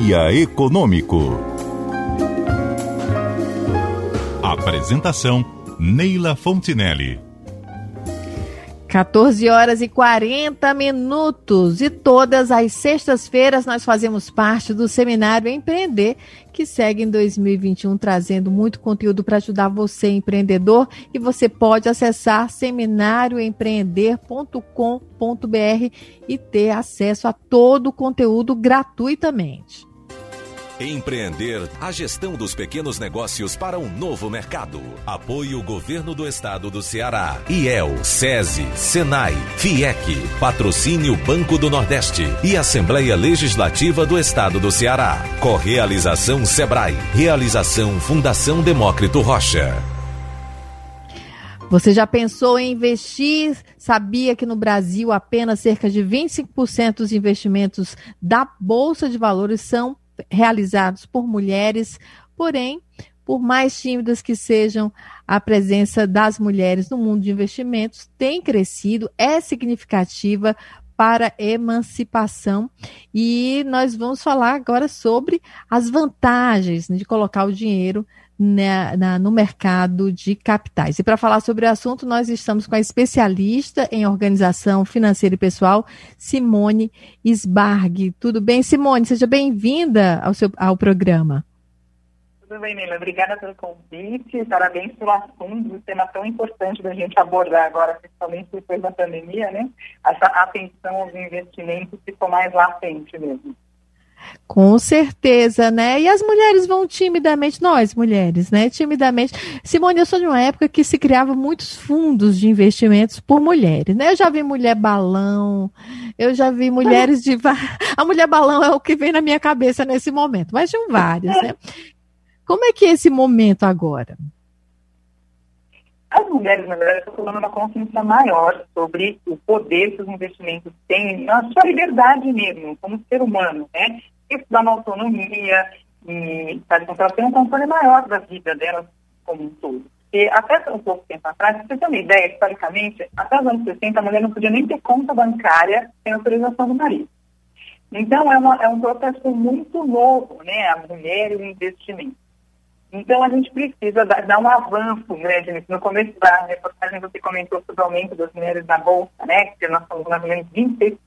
Dia Econômico. Apresentação Neila Fontinelli. 14 horas e 40 minutos. E todas as sextas-feiras nós fazemos parte do Seminário Empreender, que segue em 2021 trazendo muito conteúdo para ajudar você, empreendedor. E você pode acessar seminarioempreender.com.br e ter acesso a todo o conteúdo gratuitamente. Empreender a gestão dos pequenos negócios para um novo mercado. Apoio Governo do Estado do Ceará. IEL, SESI, SENAI, FIEC. Patrocínio Banco do Nordeste e Assembleia Legislativa do Estado do Ceará. Correalização Sebrae. Realização Fundação Demócrito Rocha. Você já pensou em investir? Sabia que no Brasil apenas cerca de 25% dos investimentos da Bolsa de Valores são realizados por mulheres, porém, por mais tímidas que sejam, a presença das mulheres no mundo de investimentos tem crescido, é significativa para emancipação. E nós vamos falar agora sobre as vantagens de colocar o dinheiro na, na, no mercado de capitais. E para falar sobre o assunto, nós estamos com a especialista em organização financeira e pessoal, Simone Sbarg. Tudo bem, Simone? Seja bem-vinda ao, seu, ao programa. Tudo bem, Nila. Obrigada pelo convite. Parabéns pelo assunto, um tema tão importante da gente abordar agora, principalmente depois da pandemia, né? Essa atenção aos investimentos ficou mais latente mesmo. Com certeza, né? E as mulheres vão timidamente, nós mulheres, né? Timidamente. Simone, eu sou de uma época que se criava muitos fundos de investimentos por mulheres, né? Eu já vi mulher balão, eu já vi mulheres de. A mulher balão é o que vem na minha cabeça nesse momento, mas tinham várias, né? Como é que é esse momento agora? As mulheres, na verdade, estão tomando uma consciência maior sobre o poder que os investimentos têm, na sua liberdade mesmo, como ser humano, né? Isso dá uma autonomia e com que elas tenham um controle maior da vida delas como um todo. E até um pouco tempo atrás, você ter uma ideia, historicamente, até os anos 60, a mulher não podia nem ter conta bancária sem autorização do marido. Então, é, uma, é um processo muito novo, né? A mulher e o investimento. Então, a gente precisa dar, dar um avanço grande nisso. No começo da reportagem, você comentou sobre o aumento das mulheres na Bolsa, né? Que nós somos mais ou menos 26%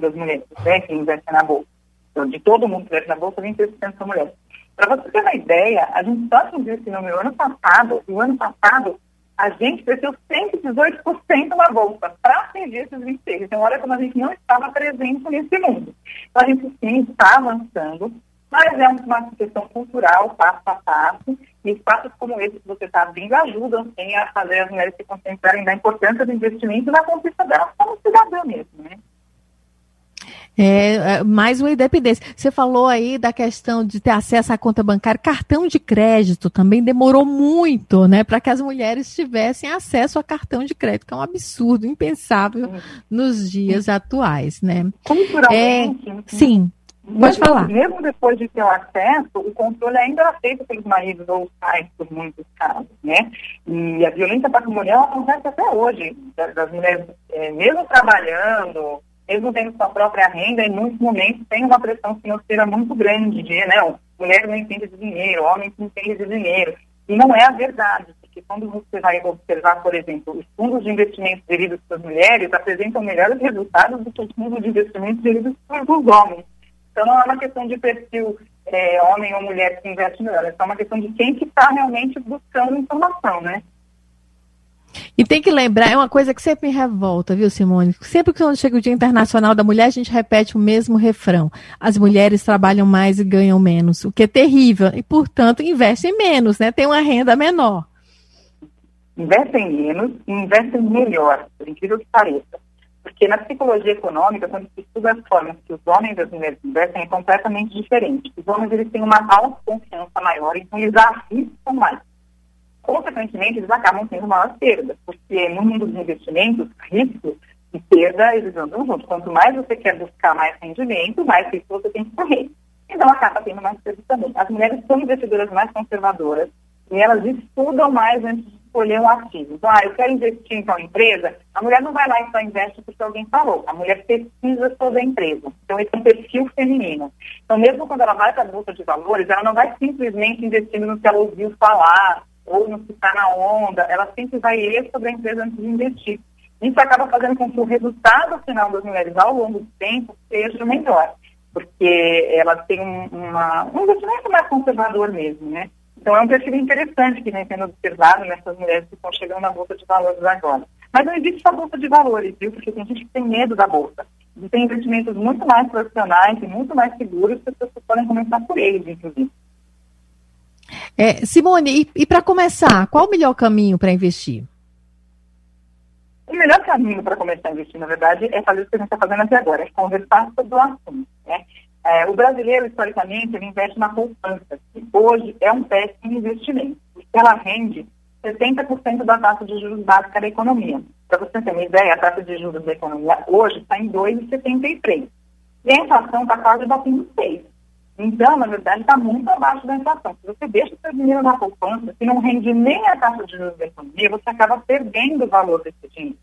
das mulheres né, que investem na Bolsa. Então, de todo mundo que investe na Bolsa, 26% são mulheres. Para você ter uma ideia, a gente só atingiu esse número ano passado, e o ano passado a gente cresceu 118% na Bolsa para atingir esses 26%. Então, olha como a gente não estava presente nesse mundo. Então, a gente sim está avançando, mas é uma questão cultural, passo a passo, e espaços como esse que você está abrindo ajudam sim, a fazer as mulheres se concentrarem na importância do investimento na conquista delas como cidadã mesmo, né? É, é, mais uma independência. Você falou aí da questão de ter acesso à conta bancária, cartão de crédito também demorou muito, né, para que as mulheres tivessem acesso a cartão de crédito, que é um absurdo, impensável nos dias atuais, né? Culturalmente. É, sim. Pode mesmo, falar. Mesmo depois de ter o acesso, o controle ainda era feito pelos maridos ou os pais, por muitos casos, né? E a violência patrimonial acontece até hoje, das, mulheres, é, mesmo trabalhando, mesmo tendo sua própria renda, em muitos momentos tem uma pressão financeira muito grande de, né, mulher não entende de dinheiro, homem não entende de dinheiro. E não é a verdade, porque quando você vai observar, por exemplo, os fundos de investimento geridos pelas mulheres apresentam melhores resultados do que os fundos de investimento geridos pelos homens. Então não é uma questão de perfil é, homem ou mulher que investe melhor, é só uma questão de quem que está realmente buscando informação, né? E tem que lembrar, é uma coisa que sempre me revolta, viu, Simone? Sempre que chega o Dia Internacional da Mulher, a gente repete o mesmo refrão. As mulheres trabalham mais e ganham menos, o que é terrível. E, portanto, investem menos, né? Tem uma renda menor. Investem menos e investem melhor, por incrível que pareça. Porque na psicologia econômica, quando se estuda as formas que os homens e as mulheres investem, é completamente diferente. Os homens eles têm uma autoconfiança maior, então eles arriscam mais consequentemente, eles acabam tendo maior perda, porque no mundo dos investimentos, risco e perda, eles andam juntos. Quanto mais você quer buscar mais rendimento, mais risco você tem que correr. Então, acaba tendo mais perda também. As mulheres são investidoras mais conservadoras e elas estudam mais antes escolher um ativo. Então, ah, eu quero investir em tal empresa, a mulher não vai lá e só investe porque alguém falou. A mulher pesquisa sobre a empresa. Então, esse é um perfil feminino. Então, mesmo quando ela vai para a Bolsa de Valores, ela não vai simplesmente investindo no que ela ouviu falar ou no que está na onda. Ela sempre vai ler sobre a empresa antes de investir. Isso acaba fazendo com que o resultado final das mulheres ao longo do tempo seja melhor, porque elas têm um, uma, um investimento mais conservador mesmo, né? Então é um perfil interessante que vem sendo observado nessas mulheres que estão chegando na Bolsa de Valores agora. Mas não existe só Bolsa de Valores, viu? Porque tem gente que tem medo da Bolsa. E tem investimentos muito mais profissionais e muito mais seguros que as pessoas podem começar por eles, inclusive. É, Simone, e, e para começar, qual o melhor caminho para investir? O melhor caminho para começar a investir, na verdade, é fazer o que a gente está fazendo até agora, é conversar sobre o assunto. Né? É, o brasileiro, historicamente, ele investe na poupança, que hoje é um péssimo investimento, porque ela rende 70% da taxa de juros básica da economia. Para você ter uma ideia, a taxa de juros da economia hoje está em 2,73%. E a inflação está quase batendo 6%. Então, na verdade, está muito abaixo da inflação. Se você deixa o seu dinheiro na poupança, se não rende nem a taxa de juros da economia, você acaba perdendo o valor desse dinheiro.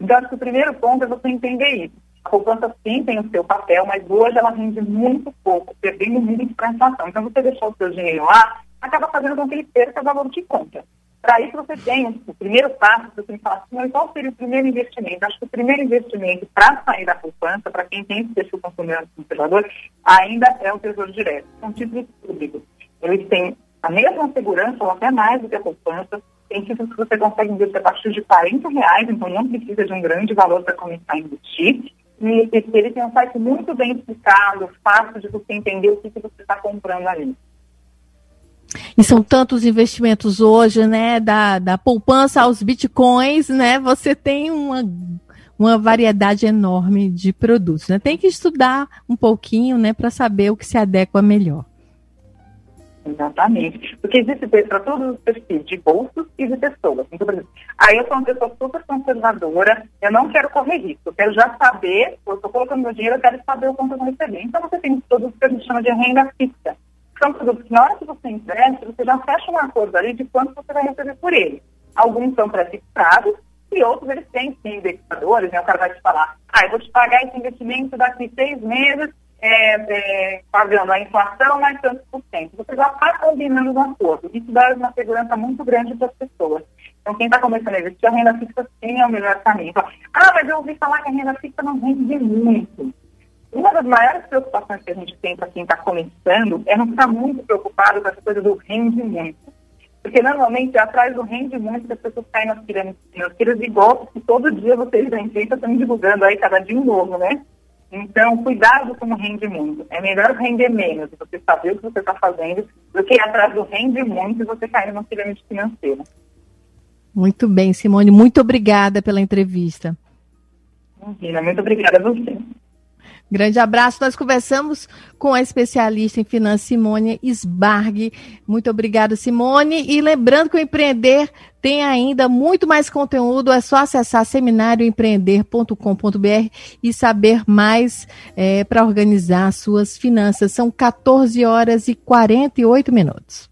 Então, acho que o primeiro ponto é você entender isso. A poupança sim tem o seu papel, mas hoje ela rende muito pouco, perdendo muito para a inflação. Então, você deixar o seu dinheiro lá, acaba fazendo com que ele perca o valor de conta. Para isso, você tem o primeiro passo, você tem que falar assim, qual seria o primeiro investimento? Acho que o primeiro investimento para sair da poupança, para quem tem esse perfil conservador, ainda é o Tesouro Direto. São títulos públicos. Eles têm a mesma segurança, ou até mais do que a poupança. Tem títulos que você consegue investir a partir de 40 reais, então não precisa de um grande valor para começar a investir. E ele tem um site muito bem explicado, fácil de você entender o que, que você está comprando ali. E são tantos investimentos hoje, né? Da, da poupança aos bitcoins, né? Você tem uma, uma variedade enorme de produtos. Né? Tem que estudar um pouquinho, né, para saber o que se adequa melhor. Exatamente. Porque existe para todos os perfis de bolsos e de pessoas. Então, por exemplo, aí eu sou uma pessoa super conservadora, eu não quero correr risco, eu quero já saber, eu estou colocando meu dinheiro, eu quero saber o quanto eu vou receber. Então você tem todos que a gente chama de renda fixa são produtos que na hora que você investe, você já fecha um acordo ali de quanto você vai receber por ele. Alguns são pré-fixados e outros eles têm sim indexadores, né? O cara vai te falar, ah, eu vou te pagar esse investimento daqui seis meses, é, é, pagando a inflação mais tantos por cento. Você já está combinando um acordo. Isso dá uma segurança muito grande para as pessoas. Então, quem está começando a investir, a renda fixa é o melhor caminho. Ah, mas eu ouvi falar que a renda fixa não rende muito. Uma das maiores preocupações que a gente tem para quem está começando é não ficar muito preocupado com essa coisa do rendimento. Porque normalmente atrás do rendimento que as pessoas caem nas pirâmides financeiras e golpes que todo dia vocês da empresa estão divulgando aí cada dia um novo, né? Então, cuidado com o rendimento. É melhor render menos, você saber o que você está fazendo, do que ir atrás do rendimento e você cair numa pirâmide financeira. Muito bem, Simone. Muito obrigada pela entrevista. Imagina, muito obrigada a você. Grande abraço. Nós conversamos com a especialista em finanças, Simone Sbarg. Muito obrigada, Simone. E lembrando que o Empreender tem ainda muito mais conteúdo. É só acessar seminarioempreender.com.br e saber mais é, para organizar suas finanças. São 14 horas e 48 minutos.